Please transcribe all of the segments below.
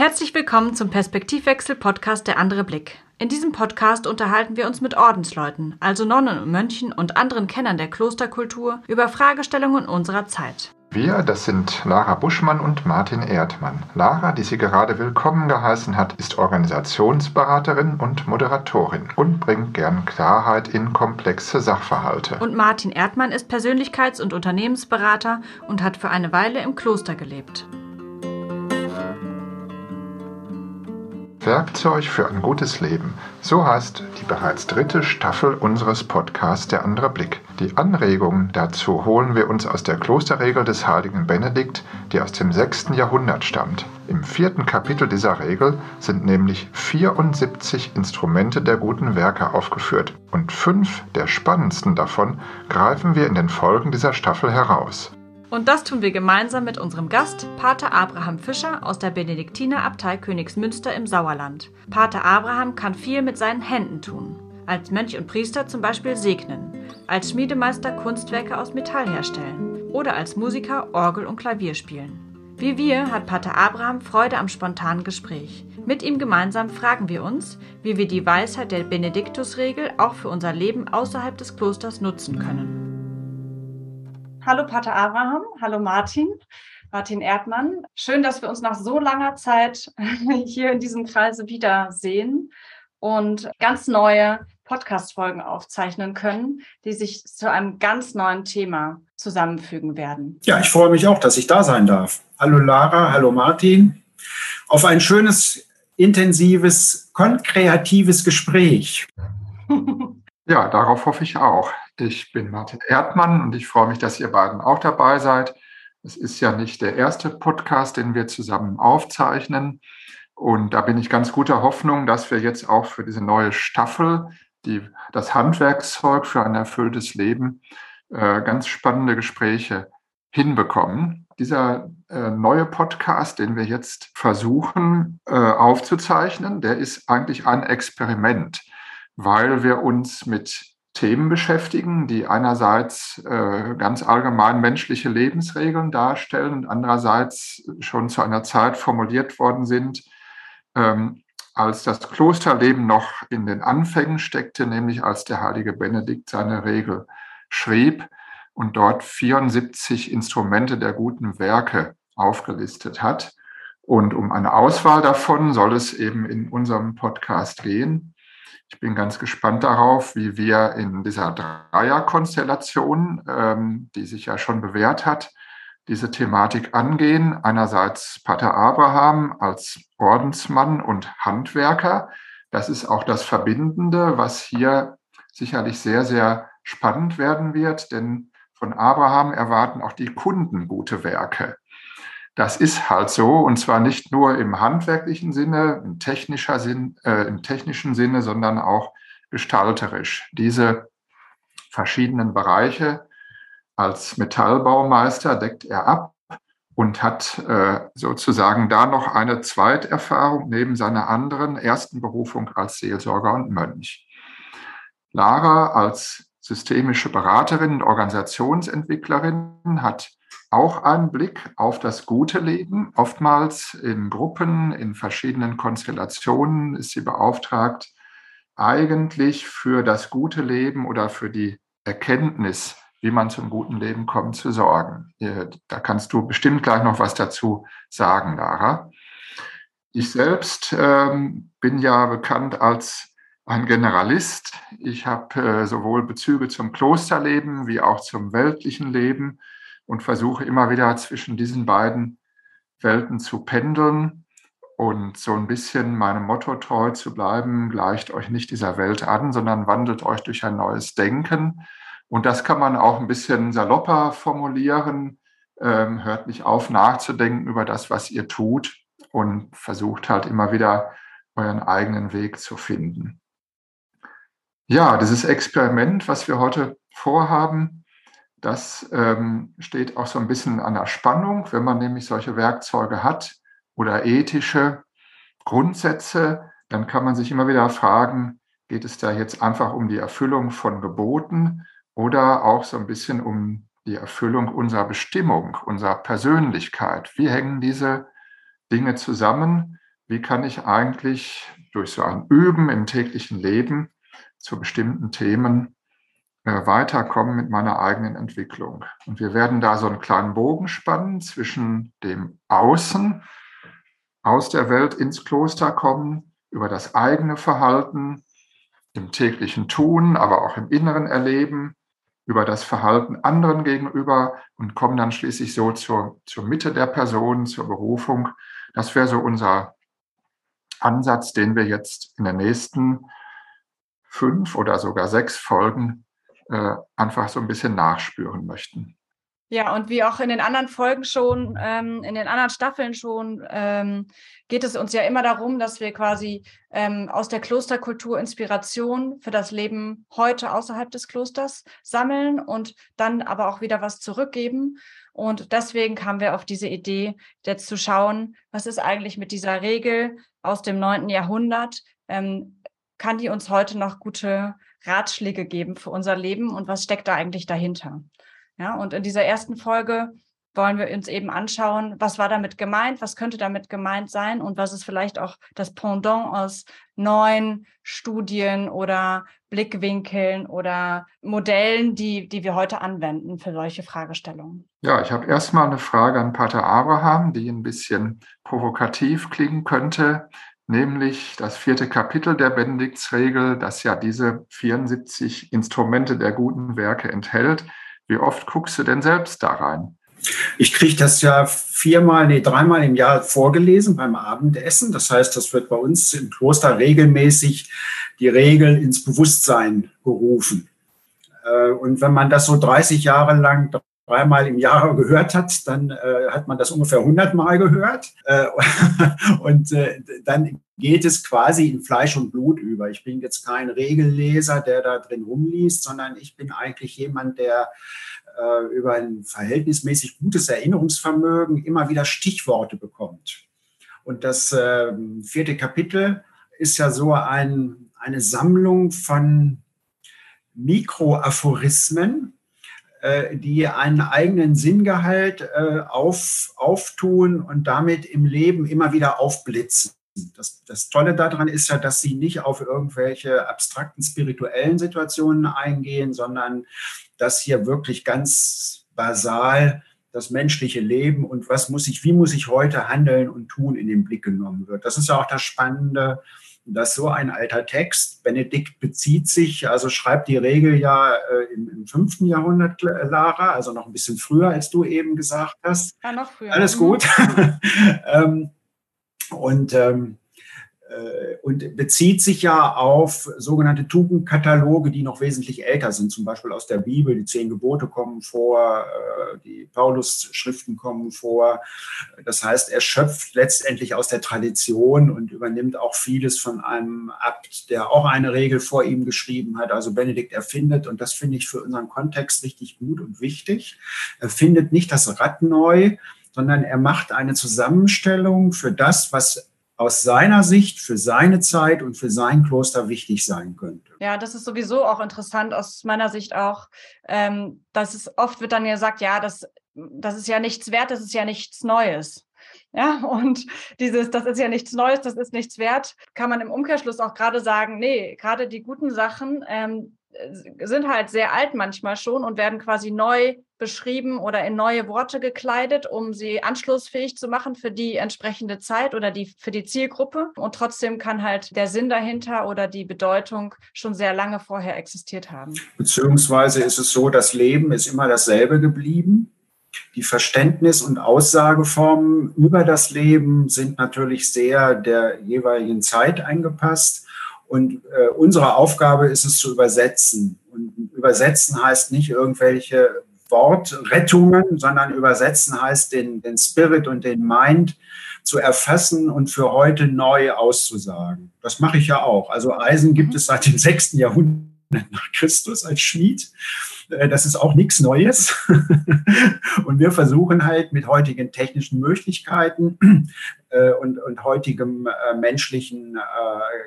Herzlich willkommen zum Perspektivwechsel-Podcast Der andere Blick. In diesem Podcast unterhalten wir uns mit Ordensleuten, also Nonnen und Mönchen und anderen Kennern der Klosterkultur über Fragestellungen unserer Zeit. Wir, das sind Lara Buschmann und Martin Erdmann. Lara, die sie gerade willkommen geheißen hat, ist Organisationsberaterin und Moderatorin und bringt gern Klarheit in komplexe Sachverhalte. Und Martin Erdmann ist Persönlichkeits- und Unternehmensberater und hat für eine Weile im Kloster gelebt. Werkzeug für ein gutes Leben. So heißt die bereits dritte Staffel unseres Podcasts Der andere Blick. Die Anregungen dazu holen wir uns aus der Klosterregel des heiligen Benedikt, die aus dem 6. Jahrhundert stammt. Im vierten Kapitel dieser Regel sind nämlich 74 Instrumente der guten Werke aufgeführt und fünf der spannendsten davon greifen wir in den Folgen dieser Staffel heraus. Und das tun wir gemeinsam mit unserem Gast, Pater Abraham Fischer aus der Benediktinerabtei Königsmünster im Sauerland. Pater Abraham kann viel mit seinen Händen tun. Als Mönch und Priester zum Beispiel segnen, als Schmiedemeister Kunstwerke aus Metall herstellen oder als Musiker Orgel und Klavier spielen. Wie wir hat Pater Abraham Freude am spontanen Gespräch. Mit ihm gemeinsam fragen wir uns, wie wir die Weisheit der Benediktusregel auch für unser Leben außerhalb des Klosters nutzen können. Hallo Pater Abraham, hallo Martin, Martin Erdmann. Schön, dass wir uns nach so langer Zeit hier in diesem Kreise wiedersehen und ganz neue Podcast-Folgen aufzeichnen können, die sich zu einem ganz neuen Thema zusammenfügen werden. Ja, ich freue mich auch, dass ich da sein darf. Hallo Lara, hallo Martin. Auf ein schönes, intensives, kreatives Gespräch. Ja, darauf hoffe ich auch. Ich bin Martin Erdmann und ich freue mich, dass ihr beiden auch dabei seid. Es ist ja nicht der erste Podcast, den wir zusammen aufzeichnen. Und da bin ich ganz guter Hoffnung, dass wir jetzt auch für diese neue Staffel, die, das Handwerkszeug für ein erfülltes Leben, äh, ganz spannende Gespräche hinbekommen. Dieser äh, neue Podcast, den wir jetzt versuchen äh, aufzuzeichnen, der ist eigentlich ein Experiment weil wir uns mit Themen beschäftigen, die einerseits äh, ganz allgemein menschliche Lebensregeln darstellen und andererseits schon zu einer Zeit formuliert worden sind, ähm, als das Klosterleben noch in den Anfängen steckte, nämlich als der heilige Benedikt seine Regel schrieb und dort 74 Instrumente der guten Werke aufgelistet hat. Und um eine Auswahl davon soll es eben in unserem Podcast gehen. Ich bin ganz gespannt darauf, wie wir in dieser Dreierkonstellation, ähm, die sich ja schon bewährt hat, diese Thematik angehen. Einerseits Pater Abraham als Ordensmann und Handwerker. Das ist auch das Verbindende, was hier sicherlich sehr, sehr spannend werden wird, denn von Abraham erwarten auch die Kunden gute Werke. Das ist halt so und zwar nicht nur im handwerklichen Sinne, im, technischer Sinn, äh, im technischen Sinne, sondern auch gestalterisch. Diese verschiedenen Bereiche als Metallbaumeister deckt er ab und hat äh, sozusagen da noch eine Zweiterfahrung neben seiner anderen ersten Berufung als Seelsorger und Mönch. Lara als systemische Beraterin und Organisationsentwicklerin hat auch einen Blick auf das gute Leben. Oftmals in Gruppen, in verschiedenen Konstellationen ist sie beauftragt, eigentlich für das gute Leben oder für die Erkenntnis, wie man zum guten Leben kommt, zu sorgen. Da kannst du bestimmt gleich noch was dazu sagen, Lara. Ich selbst ähm, bin ja bekannt als ein Generalist. Ich habe äh, sowohl Bezüge zum Klosterleben wie auch zum weltlichen Leben und versuche immer wieder zwischen diesen beiden Welten zu pendeln und so ein bisschen meinem Motto treu zu bleiben, gleicht euch nicht dieser Welt an, sondern wandelt euch durch ein neues Denken. Und das kann man auch ein bisschen salopper formulieren, ähm, hört nicht auf nachzudenken über das, was ihr tut und versucht halt immer wieder euren eigenen Weg zu finden. Ja, dieses Experiment, was wir heute vorhaben, das ähm, steht auch so ein bisschen an der Spannung, wenn man nämlich solche Werkzeuge hat oder ethische Grundsätze, dann kann man sich immer wieder fragen, geht es da jetzt einfach um die Erfüllung von Geboten oder auch so ein bisschen um die Erfüllung unserer Bestimmung, unserer Persönlichkeit? Wie hängen diese Dinge zusammen? wie kann ich eigentlich durch so ein Üben im täglichen Leben zu bestimmten Themen weiterkommen mit meiner eigenen Entwicklung. Und wir werden da so einen kleinen Bogen spannen zwischen dem Außen, aus der Welt ins Kloster kommen, über das eigene Verhalten, im täglichen Tun, aber auch im inneren Erleben, über das Verhalten anderen gegenüber und kommen dann schließlich so zur, zur Mitte der Person, zur Berufung. Das wäre so unser Ansatz, den wir jetzt in den nächsten fünf oder sogar sechs Folgen äh, einfach so ein bisschen nachspüren möchten. Ja, und wie auch in den anderen Folgen schon, ähm, in den anderen Staffeln schon, ähm, geht es uns ja immer darum, dass wir quasi ähm, aus der Klosterkultur Inspiration für das Leben heute außerhalb des Klosters sammeln und dann aber auch wieder was zurückgeben. Und deswegen kamen wir auf diese Idee, jetzt zu schauen, was ist eigentlich mit dieser Regel aus dem neunten Jahrhundert? Ähm, kann die uns heute noch gute Ratschläge geben für unser Leben und was steckt da eigentlich dahinter? Ja, und in dieser ersten Folge wollen wir uns eben anschauen, was war damit gemeint, was könnte damit gemeint sein und was ist vielleicht auch das Pendant aus neuen Studien oder Blickwinkeln oder Modellen, die, die wir heute anwenden für solche Fragestellungen. Ja, ich habe erstmal eine Frage an Pater Abraham, die ein bisschen provokativ klingen könnte, nämlich das vierte Kapitel der Benediktsregel, das ja diese 74 Instrumente der guten Werke enthält wie oft guckst du denn selbst da rein? Ich kriege das ja viermal, nee, dreimal im Jahr vorgelesen beim Abendessen. Das heißt, das wird bei uns im Kloster regelmäßig die Regel ins Bewusstsein gerufen. Äh, und wenn man das so 30 Jahre lang dreimal im Jahr gehört hat, dann äh, hat man das ungefähr 100 Mal gehört. Äh, und äh, dann geht es quasi in Fleisch und Blut über. Ich bin jetzt kein Regelleser, der da drin rumliest, sondern ich bin eigentlich jemand, der äh, über ein verhältnismäßig gutes Erinnerungsvermögen immer wieder Stichworte bekommt. Und das ähm, vierte Kapitel ist ja so ein, eine Sammlung von Mikroaphorismen, die einen eigenen Sinngehalt äh, auf, auftun und damit im Leben immer wieder aufblitzen. Das, das Tolle daran ist ja, dass sie nicht auf irgendwelche abstrakten spirituellen Situationen eingehen, sondern dass hier wirklich ganz basal das menschliche Leben und was muss ich, wie muss ich heute handeln und tun in den Blick genommen wird. Das ist ja auch das Spannende dass so ein alter Text, Benedikt bezieht sich, also schreibt die Regel ja äh, im, im, 5. Jahrhundert, Lara, also noch ein bisschen früher, als du eben gesagt hast. Ja, noch früher. Alles gut. ähm, und ähm, äh, und bezieht sich ja auf sogenannte Tugendkataloge, die noch wesentlich älter sind, zum Beispiel aus der Bibel. Die zehn Gebote kommen vor, äh, die Paulus-Schriften kommen vor. Das heißt, er schöpft letztendlich aus der Tradition und übernimmt auch vieles von einem Abt, der auch eine Regel vor ihm geschrieben hat. Also Benedikt erfindet, und das finde ich für unseren Kontext richtig gut und wichtig, er findet nicht das Rad neu, sondern er macht eine Zusammenstellung für das, was aus seiner Sicht für seine Zeit und für sein Kloster wichtig sein könnte. Ja, das ist sowieso auch interessant aus meiner Sicht auch, ähm, dass es oft wird dann gesagt, ja, das, das ist ja nichts wert, das ist ja nichts Neues. Ja, und dieses, das ist ja nichts Neues, das ist nichts wert, kann man im Umkehrschluss auch gerade sagen, nee, gerade die guten Sachen, ähm, sind halt sehr alt manchmal schon und werden quasi neu beschrieben oder in neue Worte gekleidet, um sie anschlussfähig zu machen für die entsprechende Zeit oder die, für die Zielgruppe. Und trotzdem kann halt der Sinn dahinter oder die Bedeutung schon sehr lange vorher existiert haben. Beziehungsweise ist es so, das Leben ist immer dasselbe geblieben. Die Verständnis- und Aussageformen über das Leben sind natürlich sehr der jeweiligen Zeit eingepasst. Und äh, unsere Aufgabe ist es zu übersetzen. Und übersetzen heißt nicht irgendwelche Wortrettungen, sondern übersetzen heißt den, den Spirit und den Mind zu erfassen und für heute neu auszusagen. Das mache ich ja auch. Also Eisen gibt es seit dem 6. Jahrhundert nach Christus als Schmied. Äh, das ist auch nichts Neues. Und wir versuchen halt mit heutigen technischen Möglichkeiten äh, und, und heutigem äh, menschlichen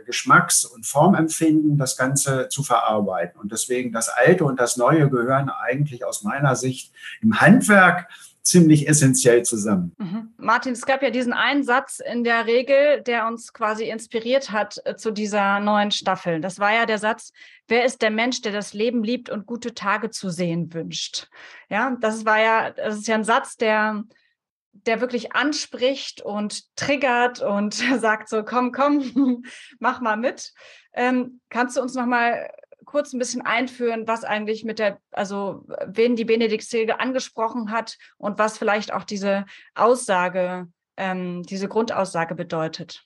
Geschmacks- und Formempfinden das Ganze zu verarbeiten. Und deswegen das Alte und das Neue gehören eigentlich aus meiner Sicht im Handwerk ziemlich essentiell zusammen. Mhm. Martin, es gab ja diesen einen Satz in der Regel, der uns quasi inspiriert hat äh, zu dieser neuen Staffel. Das war ja der Satz, wer ist der Mensch, der das Leben liebt und gute Tage zu sehen wünscht? Ja, das war ja, das ist ja ein Satz, der der wirklich anspricht und triggert und sagt so, komm, komm, mach mal mit. Ähm, kannst du uns noch mal kurz ein bisschen einführen, was eigentlich mit der, also wen die Benediktsregel angesprochen hat und was vielleicht auch diese Aussage, ähm, diese Grundaussage bedeutet?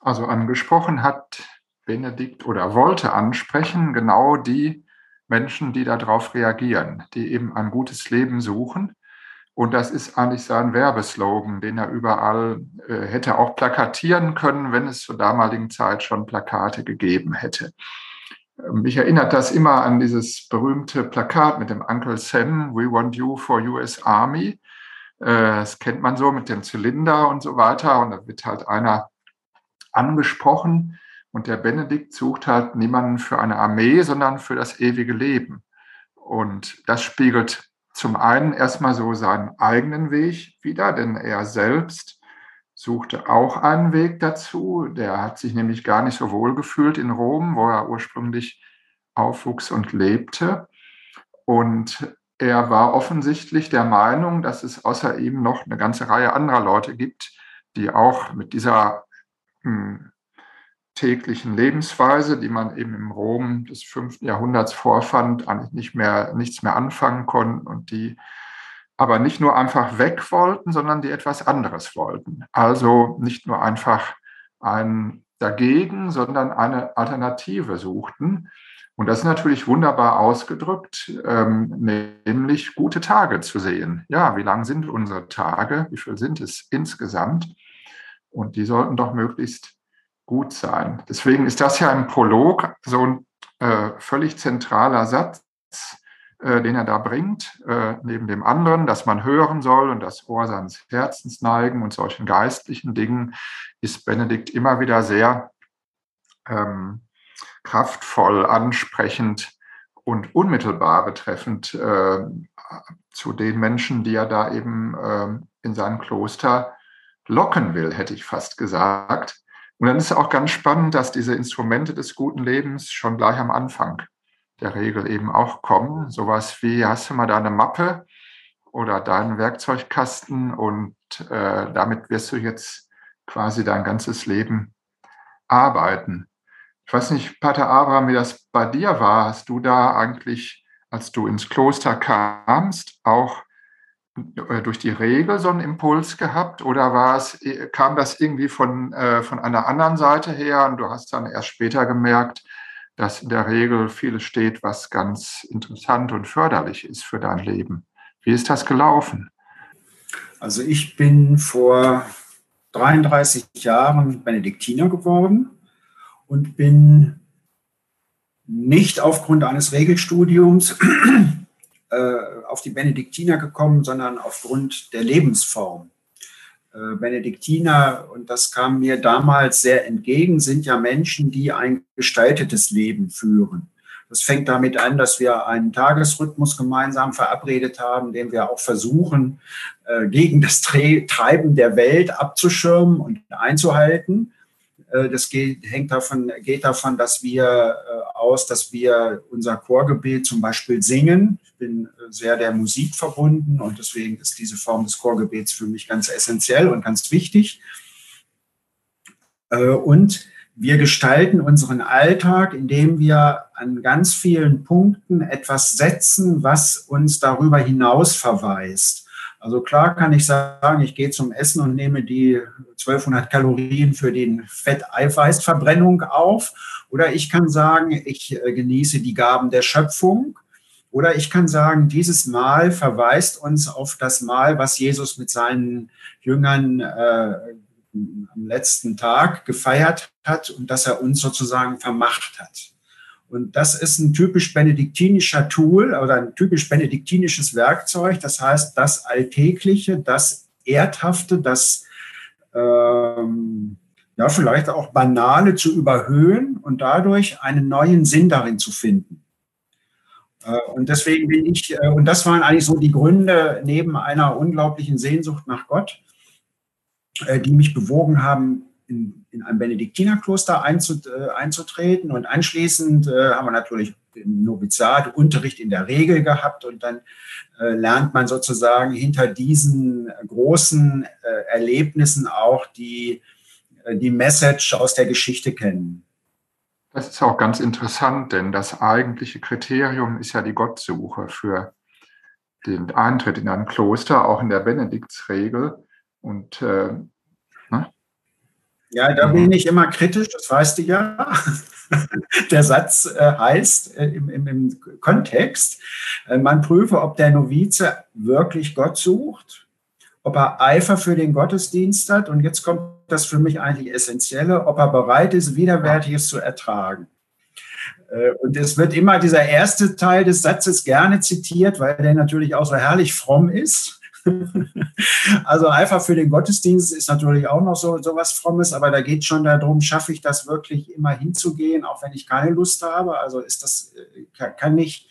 Also angesprochen hat Benedikt oder wollte ansprechen genau die Menschen, die darauf reagieren, die eben ein gutes Leben suchen und das ist eigentlich sein Werbeslogan, den er überall äh, hätte auch plakatieren können, wenn es zur damaligen Zeit schon Plakate gegeben hätte. Ähm, mich erinnert das immer an dieses berühmte Plakat mit dem Uncle Sam, We Want You for US Army. Äh, das kennt man so mit dem Zylinder und so weiter. Und da wird halt einer angesprochen. Und der Benedikt sucht halt niemanden für eine Armee, sondern für das ewige Leben. Und das spiegelt zum einen erstmal so seinen eigenen Weg wieder, denn er selbst suchte auch einen Weg dazu. Der hat sich nämlich gar nicht so wohl gefühlt in Rom, wo er ursprünglich aufwuchs und lebte. Und er war offensichtlich der Meinung, dass es außer ihm noch eine ganze Reihe anderer Leute gibt, die auch mit dieser hm, täglichen Lebensweise, die man eben im Rom des fünften Jahrhunderts vorfand, eigentlich nicht mehr, nichts mehr anfangen konnten und die aber nicht nur einfach weg wollten, sondern die etwas anderes wollten. Also nicht nur einfach ein dagegen, sondern eine Alternative suchten. Und das ist natürlich wunderbar ausgedrückt, ähm, nämlich gute Tage zu sehen. Ja, wie lang sind unsere Tage? Wie viel sind es insgesamt? Und die sollten doch möglichst gut sein. Deswegen ist das ja im Prolog so ein äh, völlig zentraler Satz, den er da bringt, äh, neben dem anderen, dass man hören soll und das Ohr seines Herzens neigen und solchen geistlichen Dingen, ist Benedikt immer wieder sehr ähm, kraftvoll, ansprechend und unmittelbar betreffend äh, zu den Menschen, die er da eben äh, in sein Kloster locken will, hätte ich fast gesagt. Und dann ist es auch ganz spannend, dass diese Instrumente des guten Lebens schon gleich am Anfang der Regel eben auch kommen. Sowas wie, hast du mal da eine Mappe oder deinen Werkzeugkasten und äh, damit wirst du jetzt quasi dein ganzes Leben arbeiten. Ich weiß nicht, Pater Abraham, wie das bei dir war. Hast du da eigentlich, als du ins Kloster kamst, auch äh, durch die Regel so einen Impuls gehabt oder war es, äh, kam das irgendwie von, äh, von einer anderen Seite her und du hast dann erst später gemerkt, dass in der Regel vieles steht, was ganz interessant und förderlich ist für dein Leben. Wie ist das gelaufen? Also ich bin vor 33 Jahren Benediktiner geworden und bin nicht aufgrund eines Regelstudiums äh, auf die Benediktiner gekommen, sondern aufgrund der Lebensform. Äh, Benediktiner, und das kam mir damals sehr entgegen, sind ja Menschen, die ein gestaltetes Leben führen. Das fängt damit an, dass wir einen Tagesrhythmus gemeinsam verabredet haben, den wir auch versuchen, äh, gegen das Treiben der Welt abzuschirmen und einzuhalten. Äh, das geht, hängt davon, geht davon, dass wir äh, aus, dass wir unser Chorgebet zum Beispiel singen. Ich bin äh, sehr der Musik verbunden und deswegen ist diese Form des Chorgebets für mich ganz essentiell und ganz wichtig. Und wir gestalten unseren Alltag, indem wir an ganz vielen Punkten etwas setzen, was uns darüber hinaus verweist. Also klar kann ich sagen, ich gehe zum Essen und nehme die 1200 Kalorien für den Fetteiweißverbrennung auf. Oder ich kann sagen, ich äh, genieße die Gaben der Schöpfung. Oder ich kann sagen, dieses Mal verweist uns auf das Mal, was Jesus mit seinen Jüngern äh, am letzten Tag gefeiert hat und das er uns sozusagen vermacht hat. Und das ist ein typisch benediktinischer Tool oder ein typisch benediktinisches Werkzeug. Das heißt, das Alltägliche, das Erdhafte, das ähm, ja vielleicht auch Banale zu überhöhen und dadurch einen neuen Sinn darin zu finden. Äh, und deswegen bin ich, äh, und das waren eigentlich so die Gründe neben einer unglaublichen Sehnsucht nach Gott, äh, die mich bewogen haben, in, in ein Benediktinerkloster einzutreten. Und anschließend haben wir natürlich im Noviziat Unterricht in der Regel gehabt und dann lernt man sozusagen hinter diesen großen Erlebnissen auch die, die Message aus der Geschichte kennen. Das ist auch ganz interessant, denn das eigentliche Kriterium ist ja die Gottsuche für den Eintritt in ein Kloster, auch in der Benediktsregel. Und äh? Ja, da bin ich immer kritisch, das weißt du ja. der Satz äh, heißt äh, im, im, im, Kontext, äh, man prüfe, ob der Novize wirklich Gott sucht, ob er Eifer für den Gottesdienst hat. Und jetzt kommt das für mich eigentlich Essentielle, ob er bereit ist, Widerwärtiges zu ertragen. Und es wird immer dieser erste Teil des Satzes gerne zitiert, weil der natürlich auch so herrlich fromm ist. Also einfach für den Gottesdienst ist natürlich auch noch so, so was Frommes, aber da geht schon darum, schaffe ich das wirklich immer hinzugehen, auch wenn ich keine Lust habe. Also ist das, äh, kann ich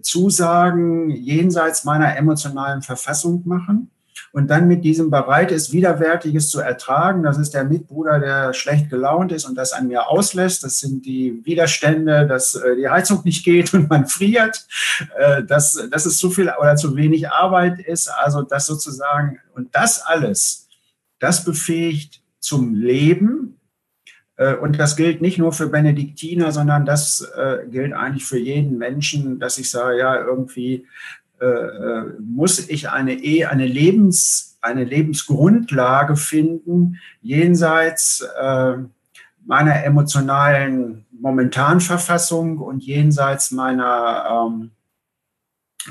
Zusagen jenseits meiner emotionalen Verfassung machen und dann mit diesem bereit ist, Widerwärtiges zu ertragen. Das ist der Mitbruder, der schlecht gelaunt ist und das an mir auslässt. Das sind die Widerstände, dass äh, die Heizung nicht geht und man friert, äh, dass, dass es zu viel oder zu wenig Arbeit ist. Also das sozusagen, und das alles, das befähigt zum Leben, äh, und das gilt nicht nur für Benediktiner, sondern das gilt eigentlich für jeden Menschen, dass ich sage, ja, irgendwie äh, äh, muss ich eine, eh, eine, Lebens, eine Lebensgrundlage finden, jenseits äh, meiner emotionalen Momentanverfassung und jenseits meiner ähm,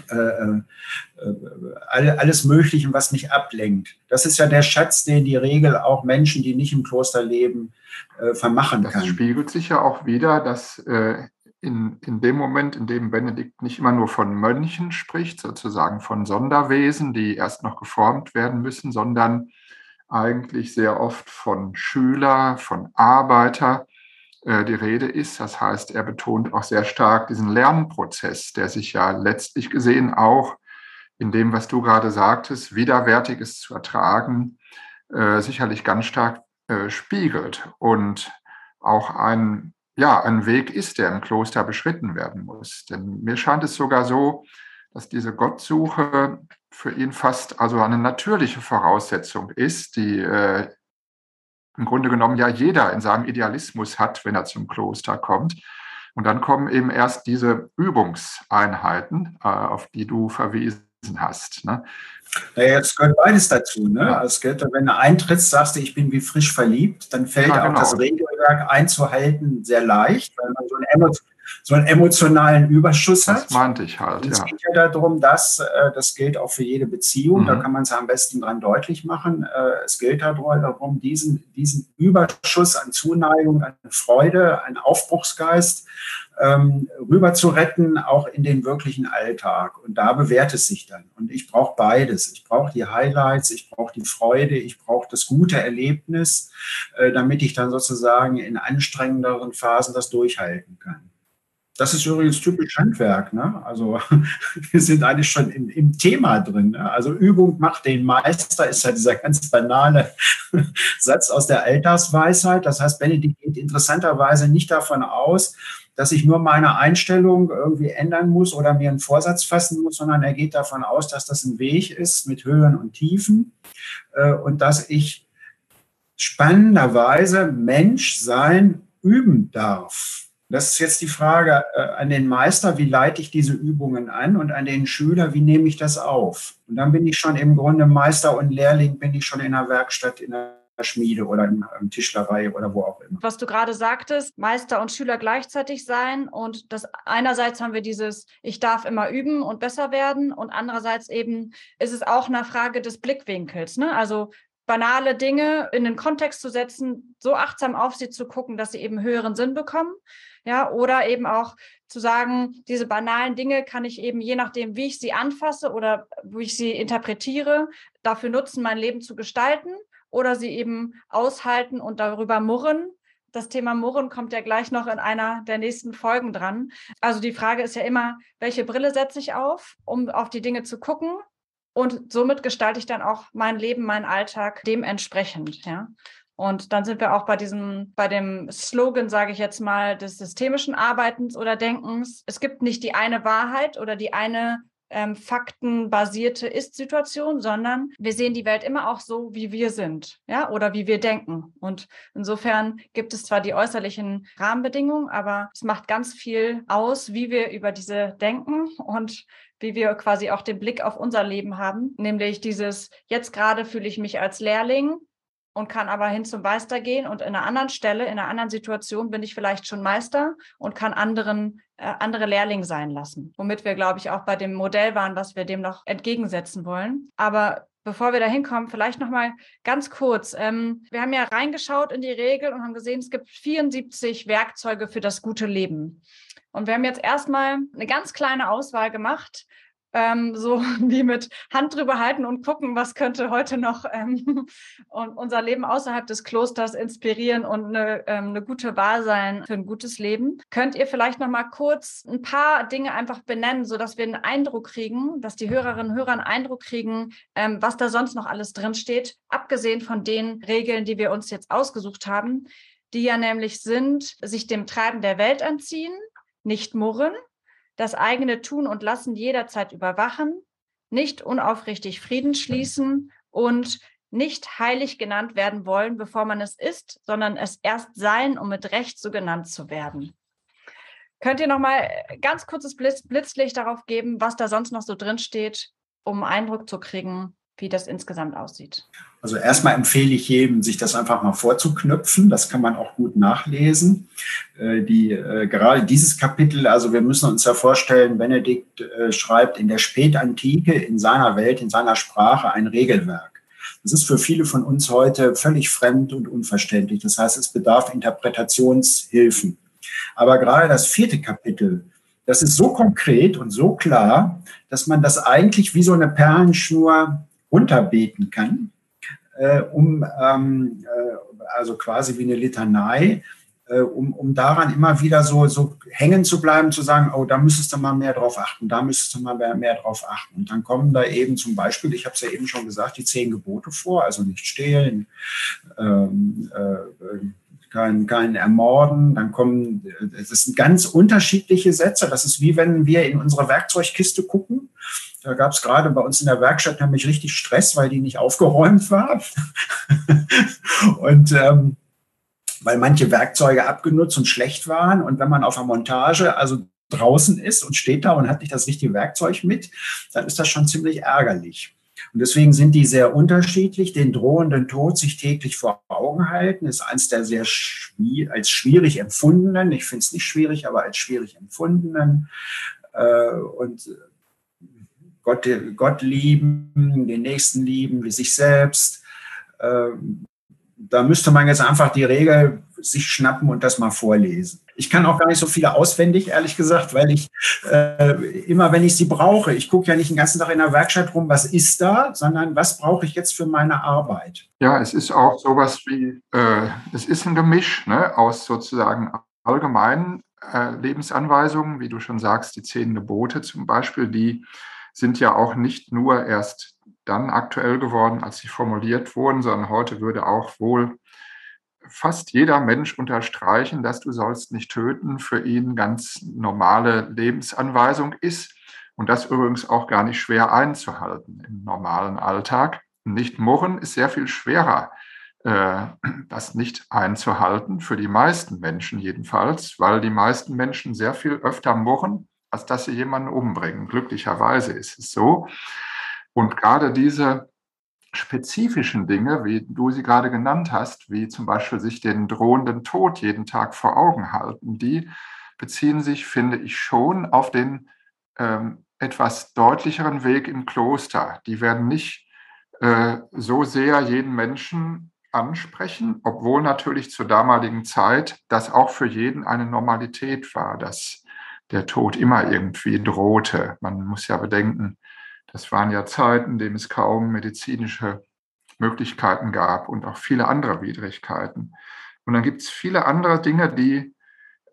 äh, äh, alles Mögliche, was mich ablenkt. Das ist ja der Schatz, den die Regel auch Menschen, die nicht im Kloster leben, äh, vermachen das kann. Das spiegelt sich ja auch wieder, dass äh, in, in dem Moment, in dem Benedikt nicht immer nur von Mönchen spricht, sozusagen von Sonderwesen, die erst noch geformt werden müssen, sondern eigentlich sehr oft von Schüler, von Arbeiter äh, die Rede ist. Das heißt, er betont auch sehr stark diesen Lernprozess, der sich ja letztlich gesehen auch in dem, was du gerade sagtest, Widerwärtiges zu ertragen, äh, sicherlich ganz stark äh, spiegelt und auch ein ja, ein Weg ist, der im Kloster beschritten werden muss. Denn mir scheint es sogar so, dass diese Gottsuche für ihn fast also eine natürliche Voraussetzung ist, die äh, im Grunde genommen ja jeder in seinem Idealismus hat, wenn er zum Kloster kommt. Und dann kommen eben erst diese Übungseinheiten, äh, auf die du verwiesen hast. Ne? Naja, es gehört beides dazu. Ne? Ja. Also wenn du eintrittst, sagst du, ich bin wie frisch verliebt, dann fällt ja, genau. auch das Regelwerk einzuhalten sehr leicht, weil man so einen, so einen emotionalen Überschuss das hat. Das meinte ich halt. Und es ja. geht ja darum, dass, äh, das gilt auch für jede Beziehung, mhm. da kann man es am besten dran deutlich machen. Äh, es gilt darum, diesen, diesen Überschuss an Zuneigung, an Freude, an Aufbruchsgeist ähm, rüber zu retten, auch in den wirklichen Alltag. Und da bewährt es sich dann. Und ich brauche beides. Ich brauche die Highlights, ich brauche die Freude, ich brauche das gute Erlebnis, äh, damit ich dann sozusagen in anstrengenderen Phasen das durchhalten kann. Das ist übrigens typisch Handwerk. Ne? Also wir sind eigentlich schon im, im Thema drin. Ne? Also Übung macht den Meister, ist ja dieser ganz banale Satz aus der Alltagsweisheit. Das heißt, Benedikt geht interessanterweise nicht davon aus, dass ich nur meine Einstellung irgendwie ändern muss oder mir einen Vorsatz fassen muss, sondern er geht davon aus, dass das ein Weg ist mit Höhen und Tiefen äh, und dass ich spannenderweise Mensch sein üben darf. Das ist jetzt die Frage äh, an den Meister, wie leite ich diese Übungen an und an den Schüler, wie nehme ich das auf? Und dann bin ich schon im Grunde Meister und Lehrling, bin ich schon in der Werkstatt, in der Schmiede oder in, in Tischlerei oder wo auch immer. Was du gerade sagtest, Meister und Schüler gleichzeitig sein und das einerseits haben wir dieses, ich darf immer üben und besser werden und andererseits eben ist es auch eine Frage des Blickwinkels. Ne? Also banale Dinge in den Kontext zu setzen, so achtsam auf sie zu gucken, dass sie eben höheren Sinn bekommen. Ja, oder eben auch zu sagen, diese banalen Dinge kann ich eben je nachdem, wie ich sie anfasse oder wie ich sie interpretiere, dafür nutzen, mein Leben zu gestalten oder sie eben aushalten und darüber murren, Das Thema Murren kommt ja gleich noch in einer der nächsten Folgen dran. Also die Frage ist ja immer, welche Brille setze ich auf, um auf die Dinge zu gucken? Und somit gestalte ich dann auch mein Leben, meinen Alltag dementsprechend, ja. Und dann sind wir auch bei diesem, bei dem Slogan, sage ich jetzt mal, des systemischen Arbeitens oder Denkens. Es gibt nicht die eine Wahrheit oder die eine ähm, faktenbasierte Ist-Situation, sondern wir sehen die Welt immer auch so, wie wir sind, ja, oder wie wir denken. Und insofern gibt es zwar die äußerlichen Rahmenbedingungen, aber es macht ganz viel aus, wie wir über diese denken und wie wir quasi auch den Blick auf unser Leben haben, nämlich dieses, jetzt gerade fühle ich mich als Lehrling, und kann aber hin zum Meister gehen und in einer anderen Stelle, in einer anderen Situation bin ich vielleicht schon Meister und kann anderen äh, andere Lehrling sein lassen. Womit wir, glaube ich, auch bei dem Modell waren, was wir dem noch entgegensetzen wollen. Aber bevor wir da hinkommen, vielleicht noch mal ganz kurz. Ähm, wir haben ja reingeschaut in die Regel und haben gesehen, es gibt 74 Werkzeuge für das gute Leben. Und wir haben jetzt erstmal eine ganz kleine Auswahl gemacht ähm, so wie mit Hand drüber halten und gucken, was könnte heute noch ähm, unser Leben außerhalb des Klosters inspirieren und eine, ähm, eine gute Wahl sein für ein gutes Leben. Könnt ihr vielleicht noch mal kurz ein paar Dinge einfach benennen, so dass wir einen Eindruck kriegen, dass die Hörerinnen und Hörer einen Eindruck kriegen, ähm, was da sonst noch alles drin steht, abgesehen von den Regeln, die wir uns jetzt ausgesucht haben, die ja nämlich sind, sich dem Treiben der Welt anziehen, nicht murren, das eigene Tun und Lassen jederzeit überwachen, nicht unaufrichtig Frieden schließen und nicht heilig genannt werden wollen, bevor man es ist, sondern es erst sein, um mit Recht so genannt zu werden. Könnt ihr noch mal ganz kurzes Blitz, Blitzlicht darauf geben, was da sonst noch so drin steht, um Eindruck zu kriegen, wie das insgesamt aussieht? Also erstmal empfehle ich jedem, sich das einfach mal vorzuknüpfen. Das kann man auch gut nachlesen. Äh, die, äh, gerade dieses Kapitel, also wir müssen uns ja vorstellen, Benedikt äh, schreibt in der Spätantike in seiner Welt, in seiner Sprache ein Regelwerk. Das ist für viele von uns heute völlig fremd und unverständlich. Das heißt, es bedarf Interpretationshilfen. Aber gerade das vierte Kapitel, das ist so konkret und so klar, dass man das eigentlich wie so eine Perlenschnur runterbeten kann, äh, um ähm, äh, also quasi wie eine Litanei, äh, um, um daran immer wieder so, so hängen zu bleiben, zu sagen, oh, da müsstest du mal mehr drauf achten, da müsstest du mal mehr, mehr drauf achten. Und dann kommen da eben zum Beispiel, ich habe es ja eben schon gesagt, die zehn Gebote vor, also nicht stehlen, ähm, äh, kein, kein Ermorden, dann kommen, das sind ganz unterschiedliche Sätze. Das ist wie wenn wir in unsere Werkzeugkiste gucken da gab es gerade bei uns in der Werkstatt nämlich richtig Stress, weil die nicht aufgeräumt war. und ähm, weil manche Werkzeuge abgenutzt und schlecht waren. Und wenn man auf der Montage also draußen ist und steht da und hat nicht das richtige Werkzeug mit, dann ist das schon ziemlich ärgerlich. Und deswegen sind die sehr unterschiedlich. Den drohenden Tod sich täglich vor Augen halten, ist eins der sehr schwierig, als schwierig empfundenen, ich finde es nicht schwierig, aber als schwierig empfundenen. Äh, und Gott, Gott lieben, den Nächsten lieben, wie sich selbst. Ähm, da müsste man jetzt einfach die Regel sich schnappen und das mal vorlesen. Ich kann auch gar nicht so viele auswendig, ehrlich gesagt, weil ich äh, immer, wenn ich sie brauche, ich gucke ja nicht den ganzen Tag in der Werkstatt rum, was ist da, sondern was brauche ich jetzt für meine Arbeit. Ja, es ist auch sowas wie, äh, es ist ein Gemisch ne, aus sozusagen allgemeinen äh, Lebensanweisungen, wie du schon sagst, die zehn Gebote zum Beispiel, die sind ja auch nicht nur erst dann aktuell geworden, als sie formuliert wurden, sondern heute würde auch wohl fast jeder Mensch unterstreichen, dass du sollst nicht töten, für ihn ganz normale Lebensanweisung ist und das übrigens auch gar nicht schwer einzuhalten im normalen Alltag. Nicht murren ist sehr viel schwerer, äh, das nicht einzuhalten, für die meisten Menschen jedenfalls, weil die meisten Menschen sehr viel öfter murren, als dass sie jemanden umbringen. Glücklicherweise ist es so. Und gerade diese spezifischen Dinge, wie du sie gerade genannt hast, wie zum Beispiel sich den drohenden Tod jeden Tag vor Augen halten, die beziehen sich, finde ich, schon auf den ähm, etwas deutlicheren Weg im Kloster. Die werden nicht äh, so sehr jeden Menschen ansprechen, obwohl natürlich zur damaligen Zeit das auch für jeden eine Normalität war, dass der Tod immer irgendwie drohte. Man muss ja bedenken, das waren ja Zeiten, in denen es kaum medizinische Möglichkeiten gab und auch viele andere Widrigkeiten. Und dann gibt es viele andere Dinge, die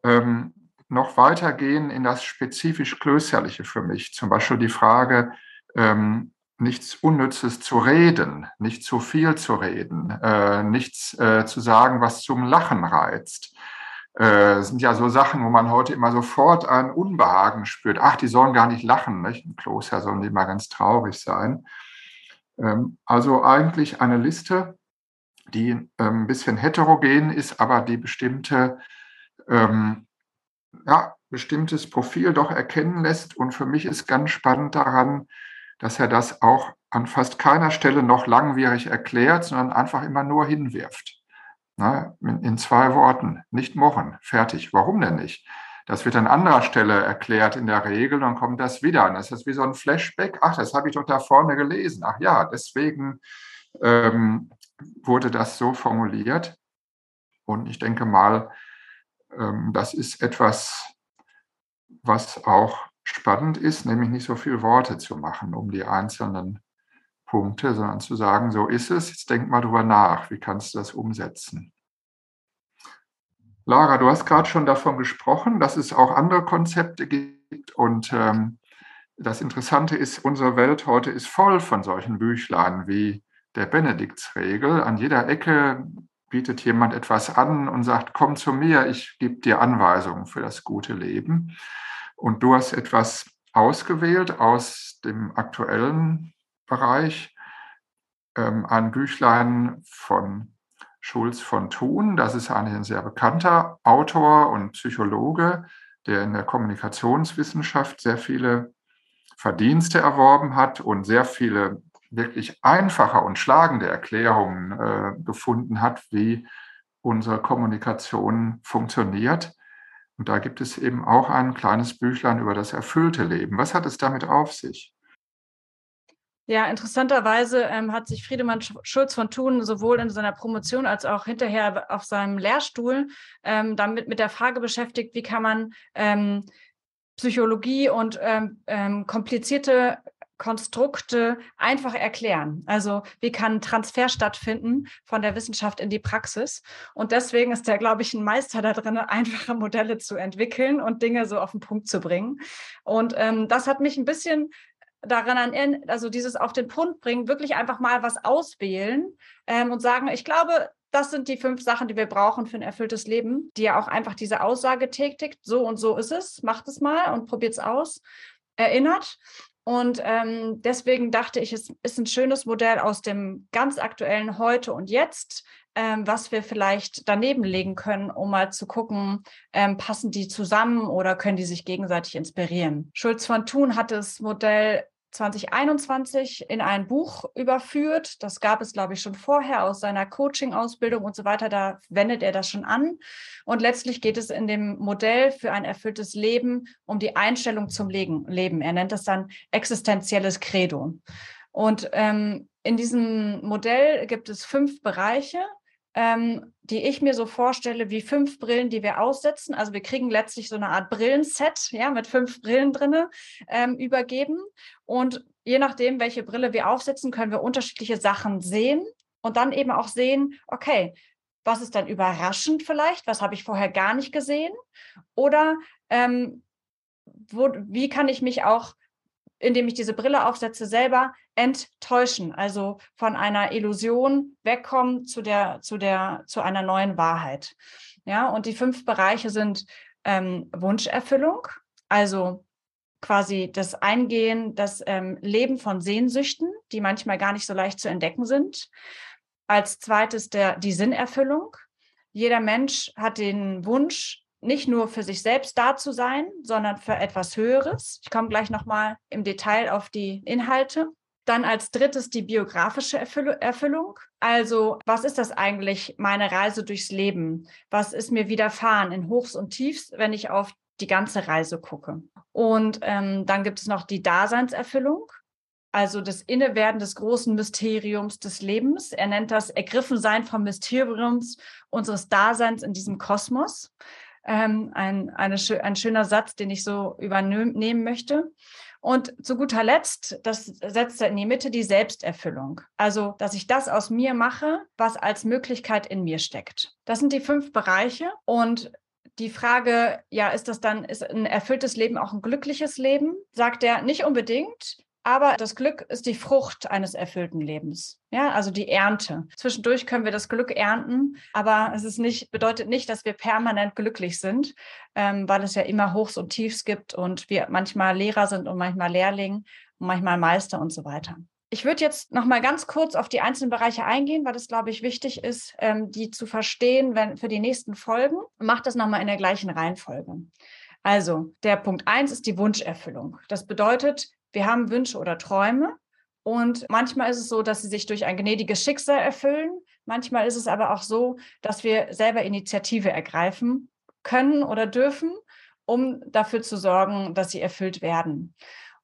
ähm, noch weitergehen in das spezifisch Klösterliche für mich. Zum Beispiel die Frage, ähm, nichts Unnützes zu reden, nicht zu viel zu reden, äh, nichts äh, zu sagen, was zum Lachen reizt. Äh, sind ja so Sachen, wo man heute immer sofort ein Unbehagen spürt. Ach, die sollen gar nicht lachen. Nicht? Im Kloster sollen die mal ganz traurig sein. Ähm, also eigentlich eine Liste, die ähm, ein bisschen heterogen ist, aber die bestimmte, ähm, ja, bestimmtes Profil doch erkennen lässt. Und für mich ist ganz spannend daran, dass er das auch an fast keiner Stelle noch langwierig erklärt, sondern einfach immer nur hinwirft. Na, in zwei Worten, nicht mochen, fertig. Warum denn nicht? Das wird an anderer Stelle erklärt in der Regel, dann kommt das wieder. Und das ist wie so ein Flashback. Ach, das habe ich doch da vorne gelesen. Ach ja, deswegen ähm, wurde das so formuliert. Und ich denke mal, ähm, das ist etwas, was auch spannend ist, nämlich nicht so viele Worte zu machen um die einzelnen Punkte, sondern zu sagen, so ist es, jetzt denk mal drüber nach, wie kannst du das umsetzen. Lara, du hast gerade schon davon gesprochen, dass es auch andere Konzepte gibt und ähm, das Interessante ist, unsere Welt heute ist voll von solchen Büchlein wie der Benediktsregel. An jeder Ecke bietet jemand etwas an und sagt, komm zu mir, ich gebe dir Anweisungen für das gute Leben. Und du hast etwas ausgewählt aus dem aktuellen Bereich, ähm, ein Büchlein von Schulz von Thun. Das ist eigentlich ein sehr bekannter Autor und Psychologe, der in der Kommunikationswissenschaft sehr viele Verdienste erworben hat und sehr viele wirklich einfache und schlagende Erklärungen äh, gefunden hat, wie unsere Kommunikation funktioniert. Und da gibt es eben auch ein kleines Büchlein über das erfüllte Leben. Was hat es damit auf sich? Ja, interessanterweise ähm, hat sich Friedemann Schulz von Thun sowohl in seiner Promotion als auch hinterher auf seinem Lehrstuhl ähm, damit mit der Frage beschäftigt, wie kann man ähm, Psychologie und ähm, ähm, komplizierte Konstrukte einfach erklären. Also wie kann Transfer stattfinden von der Wissenschaft in die Praxis? Und deswegen ist er, glaube ich, ein Meister da drin, einfache Modelle zu entwickeln und Dinge so auf den Punkt zu bringen. Und ähm, das hat mich ein bisschen daran an, also dieses auf den Punkt bringen, wirklich einfach mal was auswählen ähm, und sagen, ich glaube, das sind die fünf Sachen, die wir brauchen für ein erfülltes Leben, die ja auch einfach diese Aussage tätigt, so und so ist es, macht es mal und probiert es aus, erinnert. Und ähm, deswegen dachte ich, es ist ein schönes Modell aus dem ganz aktuellen Heute und Jetzt, ähm, was wir vielleicht daneben legen können, um mal zu gucken, ähm, passen die zusammen oder können die sich gegenseitig inspirieren. Schulz von Thun hat das Modell 2021 in ein Buch überführt. Das gab es, glaube ich, schon vorher aus seiner Coaching-Ausbildung und so weiter. Da wendet er das schon an. Und letztlich geht es in dem Modell für ein erfülltes Leben um die Einstellung zum Leben. Er nennt das dann existenzielles Credo. Und ähm, in diesem Modell gibt es fünf Bereiche ähm, die ich mir so vorstelle wie fünf Brillen, die wir aussetzen. Also wir kriegen letztlich so eine Art Brillenset, ja, mit fünf Brillen drinne ähm, übergeben. Und je nachdem, welche Brille wir aufsetzen, können wir unterschiedliche Sachen sehen und dann eben auch sehen, okay, was ist dann überraschend vielleicht? Was habe ich vorher gar nicht gesehen? Oder ähm, wo, wie kann ich mich auch indem ich diese Brille aufsetze, selber enttäuschen, also von einer Illusion wegkommen zu der, zu der, zu einer neuen Wahrheit. Ja, und die fünf Bereiche sind ähm, Wunscherfüllung, also quasi das Eingehen, das ähm, Leben von Sehnsüchten, die manchmal gar nicht so leicht zu entdecken sind. Als zweites der, die Sinnerfüllung. Jeder Mensch hat den Wunsch, nicht nur für sich selbst da zu sein, sondern für etwas Höheres. Ich komme gleich nochmal im Detail auf die Inhalte. Dann als drittes die biografische Erfüllung. Also, was ist das eigentlich, meine Reise durchs Leben? Was ist mir widerfahren in Hochs und Tiefs, wenn ich auf die ganze Reise gucke? Und ähm, dann gibt es noch die Daseinserfüllung, also das Innewerden des großen Mysteriums des Lebens. Er nennt das Ergriffensein vom Mysteriums unseres Daseins in diesem Kosmos ähm, ein, eine, ein schöner Satz, den ich so übernehmen möchte. Und zu guter Letzt, das setzt er in die Mitte, die Selbsterfüllung. Also, dass ich das aus mir mache, was als Möglichkeit in mir steckt. Das sind die fünf Bereiche. Und die Frage, ja, ist das dann, ist ein erfülltes Leben auch ein glückliches Leben? Sagt er nicht unbedingt. Aber das Glück ist die Frucht eines erfüllten Lebens. Ja, also die Ernte. Zwischendurch können wir das Glück ernten, aber es ist nicht, bedeutet nicht, dass wir permanent glücklich sind, ähm, weil es ja immer Hochs und Tiefs gibt und wir manchmal Lehrer sind und manchmal Lehrling und manchmal Meister und so weiter. Ich würde jetzt noch mal ganz kurz auf die einzelnen Bereiche eingehen, weil es, glaube ich, wichtig ist, ähm, die zu verstehen wenn, für die nächsten Folgen. Macht das noch mal in der gleichen Reihenfolge. Also, der Punkt eins ist die Wunscherfüllung. Das bedeutet, wir haben Wünsche oder Träume und manchmal ist es so, dass sie sich durch ein gnädiges Schicksal erfüllen. Manchmal ist es aber auch so, dass wir selber Initiative ergreifen können oder dürfen, um dafür zu sorgen, dass sie erfüllt werden.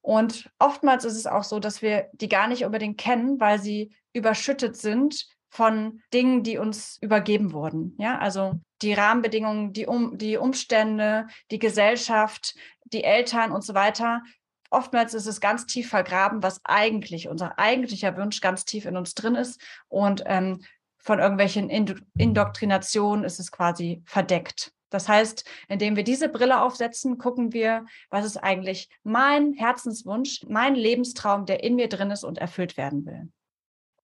Und oftmals ist es auch so, dass wir die gar nicht unbedingt kennen, weil sie überschüttet sind von Dingen, die uns übergeben wurden. Ja, also die Rahmenbedingungen, die, um, die Umstände, die Gesellschaft, die Eltern und so weiter oftmals ist es ganz tief vergraben, was eigentlich unser eigentlicher Wunsch ganz tief in uns drin ist. Und ähm, von irgendwelchen Indoktrinationen ist es quasi verdeckt. Das heißt, indem wir diese Brille aufsetzen, gucken wir, was ist eigentlich mein Herzenswunsch, mein Lebenstraum, der in mir drin ist und erfüllt werden will.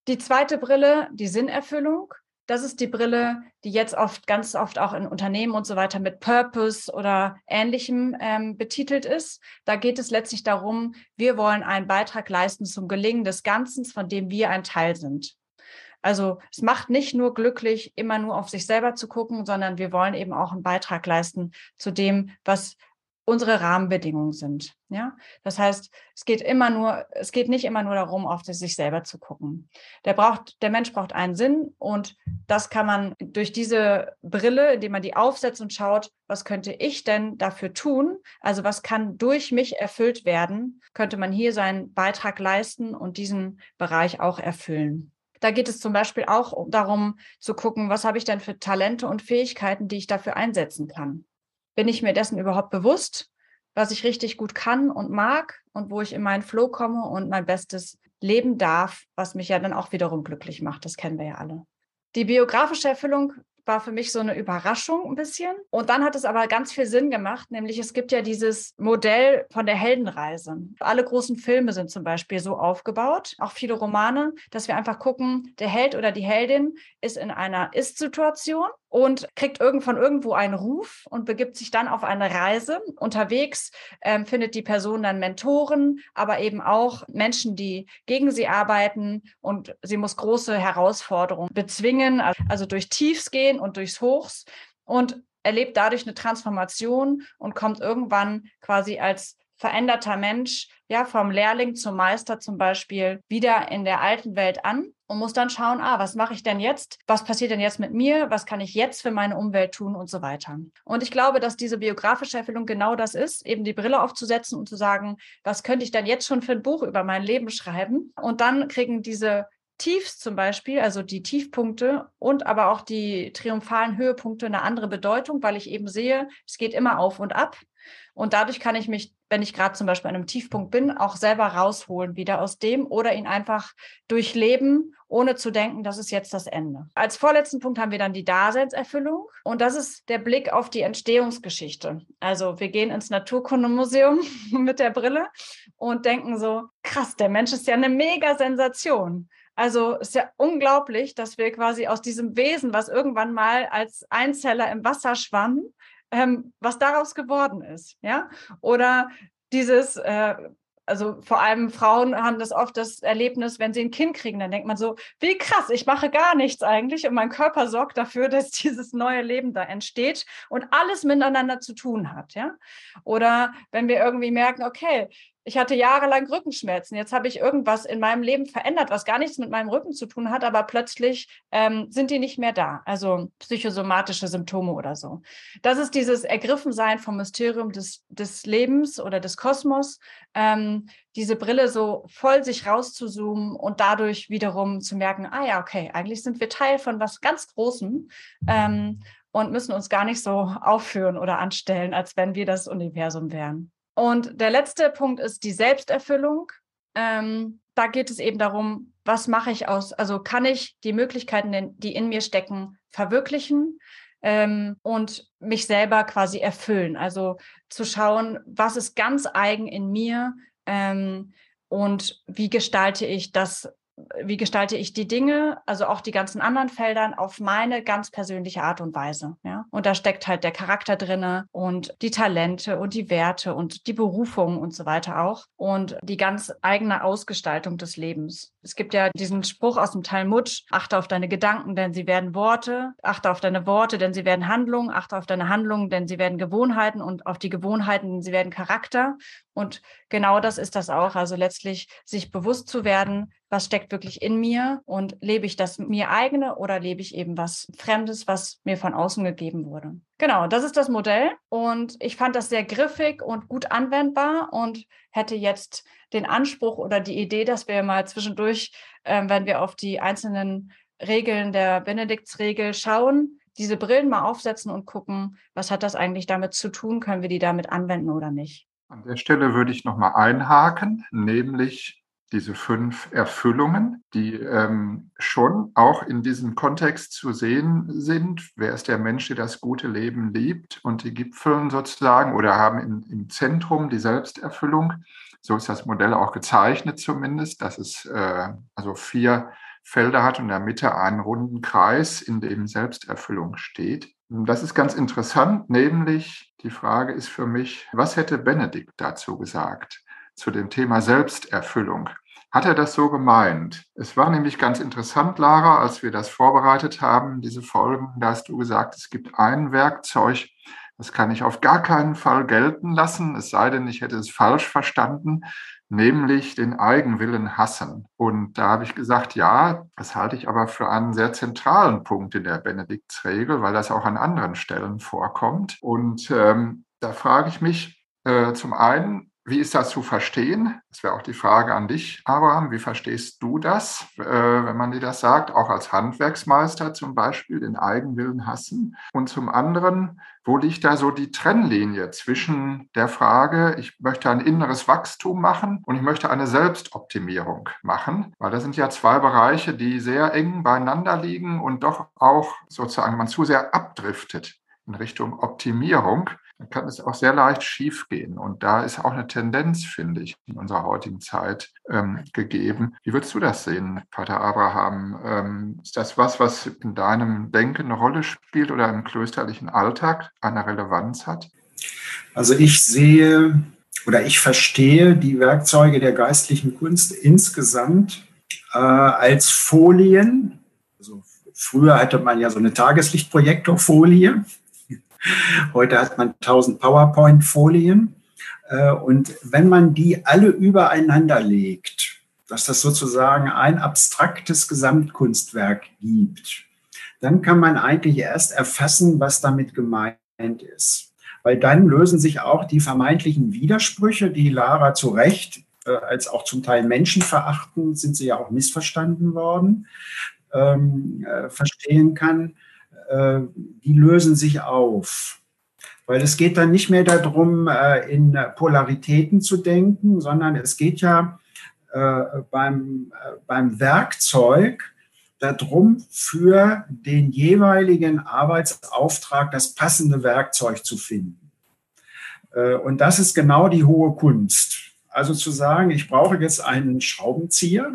Die zweite Brille, die Sinnerfüllung. Das ist die Brille, die jetzt oft, ganz oft auch in Unternehmen und so weiter mit Purpose oder Ähnlichem ähm, betitelt ist. Da geht es letztlich darum, wir wollen einen Beitrag leisten zum Gelingen des Ganzen, von dem wir ein Teil sind. Also es macht nicht nur glücklich, immer nur auf sich selber zu gucken, sondern wir wollen eben auch einen Beitrag leisten zu dem, was unsere Rahmenbedingungen sind. Ja, das heißt, es geht immer nur, es geht nicht immer nur darum, auf sich selber zu gucken. Der braucht, der Mensch braucht einen Sinn und das kann man durch diese Brille, indem man die aufsetzt und schaut, was könnte ich denn dafür tun? Also was kann durch mich erfüllt werden? Könnte man hier seinen Beitrag leisten und diesen Bereich auch erfüllen? Da geht es zum Beispiel auch darum zu gucken, was habe ich denn für Talente und Fähigkeiten, die ich dafür einsetzen kann bin ich mir dessen überhaupt bewusst, was ich richtig gut kann und mag und wo ich in meinen Flow komme und mein Bestes leben darf, was mich ja dann auch wiederum glücklich macht. Das kennen wir ja alle. Die biografische Erfüllung war für mich so eine Überraschung ein bisschen. Und dann hat es aber ganz viel Sinn gemacht, nämlich es gibt ja dieses Modell von der Heldenreise. Alle großen Filme sind zum Beispiel so aufgebaut, auch viele Romane, dass wir einfach gucken, der Held oder die Heldin ist in einer Ist-Situation und kriegt irgend von irgendwo einen Ruf und begibt sich dann auf eine Reise. Unterwegs ähm, findet die Person dann Mentoren, aber eben auch Menschen, die gegen sie arbeiten und sie muss große Herausforderungen bezwingen, also durch Tiefs gehen und durchs Hochs und erlebt dadurch eine Transformation und kommt irgendwann quasi als veränderter Mensch, ja, vom Lehrling zum Meister zum Beispiel, wieder in der alten Welt an und muss dann schauen, ah, was mache ich denn jetzt? Was passiert denn jetzt mit mir? Was kann ich jetzt für meine Umwelt tun und so weiter? Und ich glaube, dass diese biografische Erfüllung genau das ist, eben die Brille aufzusetzen und zu sagen, was könnte ich denn jetzt schon für ein Buch über mein Leben schreiben? Und dann kriegen diese Tiefs zum Beispiel, also die Tiefpunkte und aber auch die triumphalen Höhepunkte eine andere Bedeutung, weil ich eben sehe, es geht immer auf und ab. Und dadurch kann ich mich, wenn ich gerade zum Beispiel an einem Tiefpunkt bin, auch selber rausholen wieder aus dem oder ihn einfach durchleben, ohne zu denken, das ist jetzt das Ende. Als vorletzten Punkt haben wir dann die Daseinserfüllung. Und das ist der Blick auf die Entstehungsgeschichte. Also wir gehen ins Naturkundemuseum mit der Brille und denken so, krass, der Mensch ist ja eine mega Sensation. Also ist ja unglaublich, dass wir quasi aus diesem Wesen, was irgendwann mal als Einzeller im Wasser schwamm, ähm, was daraus geworden ist, ja? Oder dieses, äh, also vor allem Frauen haben das oft das Erlebnis, wenn sie ein Kind kriegen, dann denkt man so, wie krass, ich mache gar nichts eigentlich und mein Körper sorgt dafür, dass dieses neue Leben da entsteht und alles miteinander zu tun hat, ja? Oder wenn wir irgendwie merken, okay, ich hatte jahrelang Rückenschmerzen. Jetzt habe ich irgendwas in meinem Leben verändert, was gar nichts mit meinem Rücken zu tun hat, aber plötzlich ähm, sind die nicht mehr da. Also psychosomatische Symptome oder so. Das ist dieses Ergriffensein vom Mysterium des, des Lebens oder des Kosmos, ähm, diese Brille so voll sich rauszuzoomen und dadurch wiederum zu merken, ah ja, okay, eigentlich sind wir Teil von was ganz Großem. Ähm, und müssen uns gar nicht so aufführen oder anstellen, als wenn wir das Universum wären. Und der letzte Punkt ist die Selbsterfüllung. Ähm, da geht es eben darum, was mache ich aus, also kann ich die Möglichkeiten, die in mir stecken, verwirklichen ähm, und mich selber quasi erfüllen. Also zu schauen, was ist ganz eigen in mir ähm, und wie gestalte ich das wie gestalte ich die Dinge, also auch die ganzen anderen Feldern auf meine ganz persönliche Art und Weise. Ja? Und da steckt halt der Charakter drinne und die Talente und die Werte und die Berufung und so weiter auch und die ganz eigene Ausgestaltung des Lebens. Es gibt ja diesen Spruch aus dem Talmud, achte auf deine Gedanken, denn sie werden Worte, achte auf deine Worte, denn sie werden Handlungen, achte auf deine Handlungen, denn sie werden Gewohnheiten und auf die Gewohnheiten, denn sie werden Charakter. Und genau das ist das auch. Also letztlich sich bewusst zu werden, was steckt wirklich in mir und lebe ich das mir eigene oder lebe ich eben was Fremdes, was mir von außen gegeben wurde. Genau, das ist das Modell und ich fand das sehr griffig und gut anwendbar und hätte jetzt den Anspruch oder die Idee, dass wir mal zwischendurch, äh, wenn wir auf die einzelnen Regeln der Benediktsregel schauen, diese Brillen mal aufsetzen und gucken, was hat das eigentlich damit zu tun, können wir die damit anwenden oder nicht. An der Stelle würde ich nochmal einhaken, nämlich diese fünf Erfüllungen, die ähm, schon auch in diesem Kontext zu sehen sind. Wer ist der Mensch, der das gute Leben liebt? Und die gipfeln sozusagen oder haben in, im Zentrum die Selbsterfüllung. So ist das Modell auch gezeichnet zumindest, dass es äh, also vier Felder hat und in der Mitte einen runden Kreis, in dem Selbsterfüllung steht. Das ist ganz interessant, nämlich die Frage ist für mich, was hätte Benedikt dazu gesagt? zu dem Thema Selbsterfüllung. Hat er das so gemeint? Es war nämlich ganz interessant, Lara, als wir das vorbereitet haben, diese Folgen, da hast du gesagt, es gibt ein Werkzeug, das kann ich auf gar keinen Fall gelten lassen, es sei denn, ich hätte es falsch verstanden, nämlich den Eigenwillen hassen. Und da habe ich gesagt, ja, das halte ich aber für einen sehr zentralen Punkt in der Benediktsregel, weil das auch an anderen Stellen vorkommt. Und ähm, da frage ich mich äh, zum einen, wie ist das zu verstehen? Das wäre auch die Frage an dich, Abraham. Wie verstehst du das, äh, wenn man dir das sagt, auch als Handwerksmeister zum Beispiel, den Eigenwillen hassen? Und zum anderen, wo liegt da so die Trennlinie zwischen der Frage, ich möchte ein inneres Wachstum machen und ich möchte eine Selbstoptimierung machen? Weil das sind ja zwei Bereiche, die sehr eng beieinander liegen und doch auch sozusagen man zu sehr abdriftet in Richtung Optimierung dann kann es auch sehr leicht schiefgehen. Und da ist auch eine Tendenz, finde ich, in unserer heutigen Zeit ähm, gegeben. Wie würdest du das sehen, Pater Abraham? Ähm, ist das was, was in deinem Denken eine Rolle spielt oder im klösterlichen Alltag eine Relevanz hat? Also ich sehe oder ich verstehe die Werkzeuge der geistlichen Kunst insgesamt äh, als Folien. Also früher hatte man ja so eine Tageslichtprojektorfolie Heute hat man 1000 PowerPoint-Folien. Äh, und wenn man die alle übereinander legt, dass das sozusagen ein abstraktes Gesamtkunstwerk gibt, dann kann man eigentlich erst erfassen, was damit gemeint ist. Weil dann lösen sich auch die vermeintlichen Widersprüche, die Lara zu Recht äh, als auch zum Teil menschenverachtend, sind sie ja auch missverstanden worden, ähm, äh, verstehen kann äh, die lösen sich auf. Weil es geht dann nicht mehr darum, äh, in Polaritäten zu denken, sondern es geht ja äh, beim, beim Werkzeug darum, für den jeweiligen Arbeitsauftrag das passende Werkzeug zu finden. Und das ist genau die hohe Kunst. Also zu sagen, ich brauche jetzt einen Schraubenzieher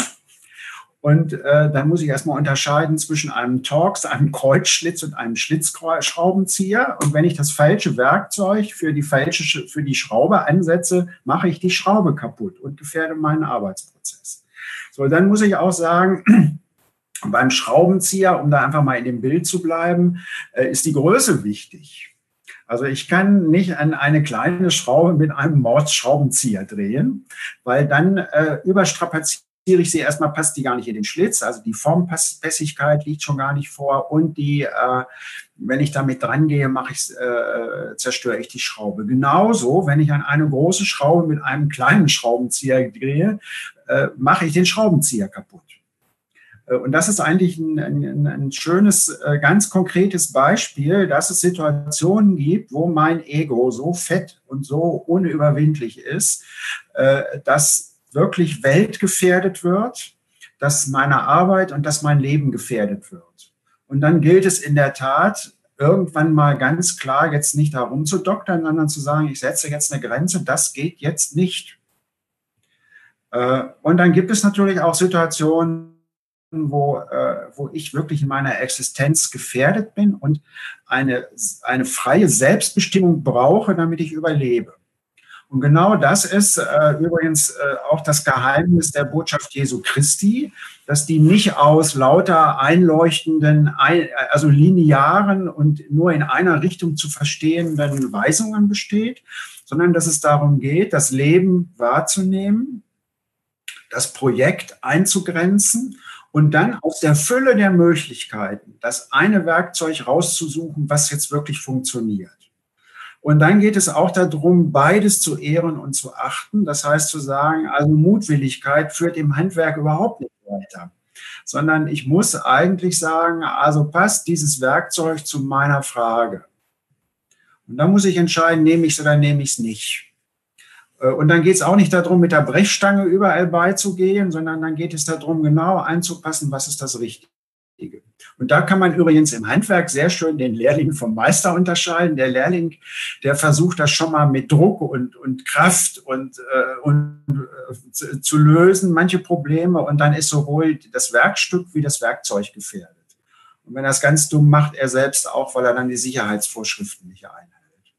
und äh, dann muss ich erstmal unterscheiden zwischen einem Torx, einem Kreuzschlitz und einem Schlitzschraubenzieher. Und wenn ich das falsche Werkzeug für die falsche, für die Schraube ansetze, mache ich die Schraube kaputt und gefährde meinen Arbeitsprozess. So, dann muss ich auch sagen, beim Schraubenzieher, um da einfach mal in dem Bild zu bleiben, äh, ist die Größe wichtig. Also ich kann nicht an eine kleine Schraube mit einem Mordsschraubenzieher drehen, weil dann äh, überstrapaziert ich sie erstmal, passt die gar nicht in den Schlitz. Also die Formpässigkeit liegt schon gar nicht vor. Und die, äh, wenn ich damit dran gehe, mache ich, äh, zerstöre ich die Schraube. Genauso, wenn ich an eine große Schraube mit einem kleinen Schraubenzieher drehe, äh, mache ich den Schraubenzieher kaputt. Äh, und das ist eigentlich ein, ein, ein, schönes, äh, ganz konkretes Beispiel, dass es Situationen gibt, wo mein Ego so fett und so unüberwindlich ist, äh, dass wirklich Welt gefährdet wird, dass meine Arbeit und dass mein Leben gefährdet wird. Und dann gilt es in der Tat, irgendwann mal ganz klar jetzt nicht darum zu doktern, sondern zu sagen, ich setze jetzt eine Grenze, das geht jetzt nicht. Und dann gibt es natürlich auch Situationen, wo, äh, wo ich wirklich in meiner Existenz gefährdet bin und eine, eine freie Selbstbestimmung brauche, damit ich überlebe. Und genau das ist äh, übrigens äh, auch das Geheimnis der Botschaft Jesu Christi, dass die nicht aus lauter einleuchtenden, ein, also linearen und nur in einer Richtung zu verstehenden Weisungen besteht, sondern dass es darum geht, das Leben wahrzunehmen, das Projekt einzugrenzen und dann aus der Fülle der Möglichkeiten das eine Werkzeug rauszusuchen, was jetzt wirklich funktioniert. Und dann geht es auch darum, beides zu ehren und zu achten. Das heißt zu sagen, also Mutwilligkeit führt im Handwerk überhaupt nicht weiter, sondern ich muss eigentlich sagen, also passt dieses Werkzeug zu meiner Frage. Und dann muss ich entscheiden, nehme ich es oder nehme ich es nicht. Äh, und dann geht es auch nicht darum, mit der Brechstange überall beizugehen, sondern dann geht es darum, genau einzupassen, was ist das Richtige. Und da kann man übrigens im Handwerk sehr schön den Lehrling vom Meister unterscheiden. Der Lehrling, der versucht das schon mal mit Druck und, und Kraft und, äh, und äh, zu, lösen, manche Probleme. Und dann ist sowohl das Werkstück wie das Werkzeug gefährdet. Und wenn er es ganz dumm macht, er selbst auch, weil er dann die Sicherheitsvorschriften nicht einhält.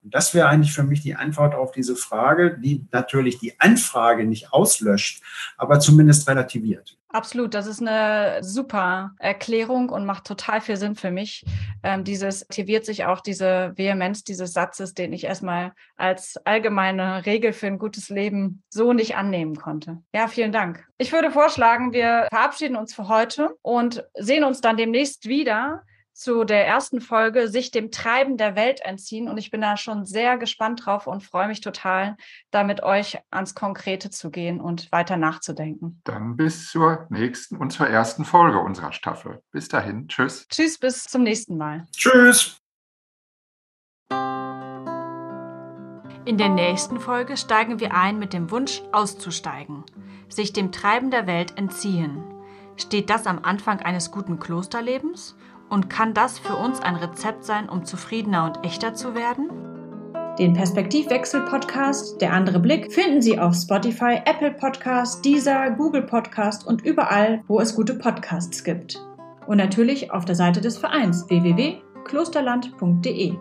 Und das wäre eigentlich für mich die Antwort auf diese Frage, die natürlich die Anfrage nicht auslöscht, aber zumindest relativiert. Absolut, das ist eine super Erklärung und macht total viel Sinn für mich. Ähm, dieses aktiviert sich auch diese Vehemenz dieses Satzes, den ich erstmal als allgemeine Regel für ein gutes Leben so nicht annehmen konnte. Ja, vielen Dank. Ich würde vorschlagen, wir verabschieden uns für heute und sehen uns dann demnächst wieder zu der ersten Folge sich dem Treiben der Welt entziehen. Und ich bin da schon sehr gespannt drauf und freue mich total, da mit euch ans Konkrete zu gehen und weiter nachzudenken. Dann bis zur nächsten und zur ersten Folge unserer Staffel. Bis dahin. Tschüss. Tschüss, bis zum nächsten Mal. Tschüss. In der nächsten Folge steigen wir ein mit dem Wunsch auszusteigen, sich dem Treiben der Welt entziehen. Steht das am Anfang eines guten Klosterlebens? Und kann das für uns ein Rezept sein, um zufriedener und echter zu werden? Den Perspektivwechsel-Podcast Der andere Blick finden Sie auf Spotify, Apple Podcast, Deezer, Google Podcast und überall, wo es gute Podcasts gibt. Und natürlich auf der Seite des Vereins www.klosterland.de.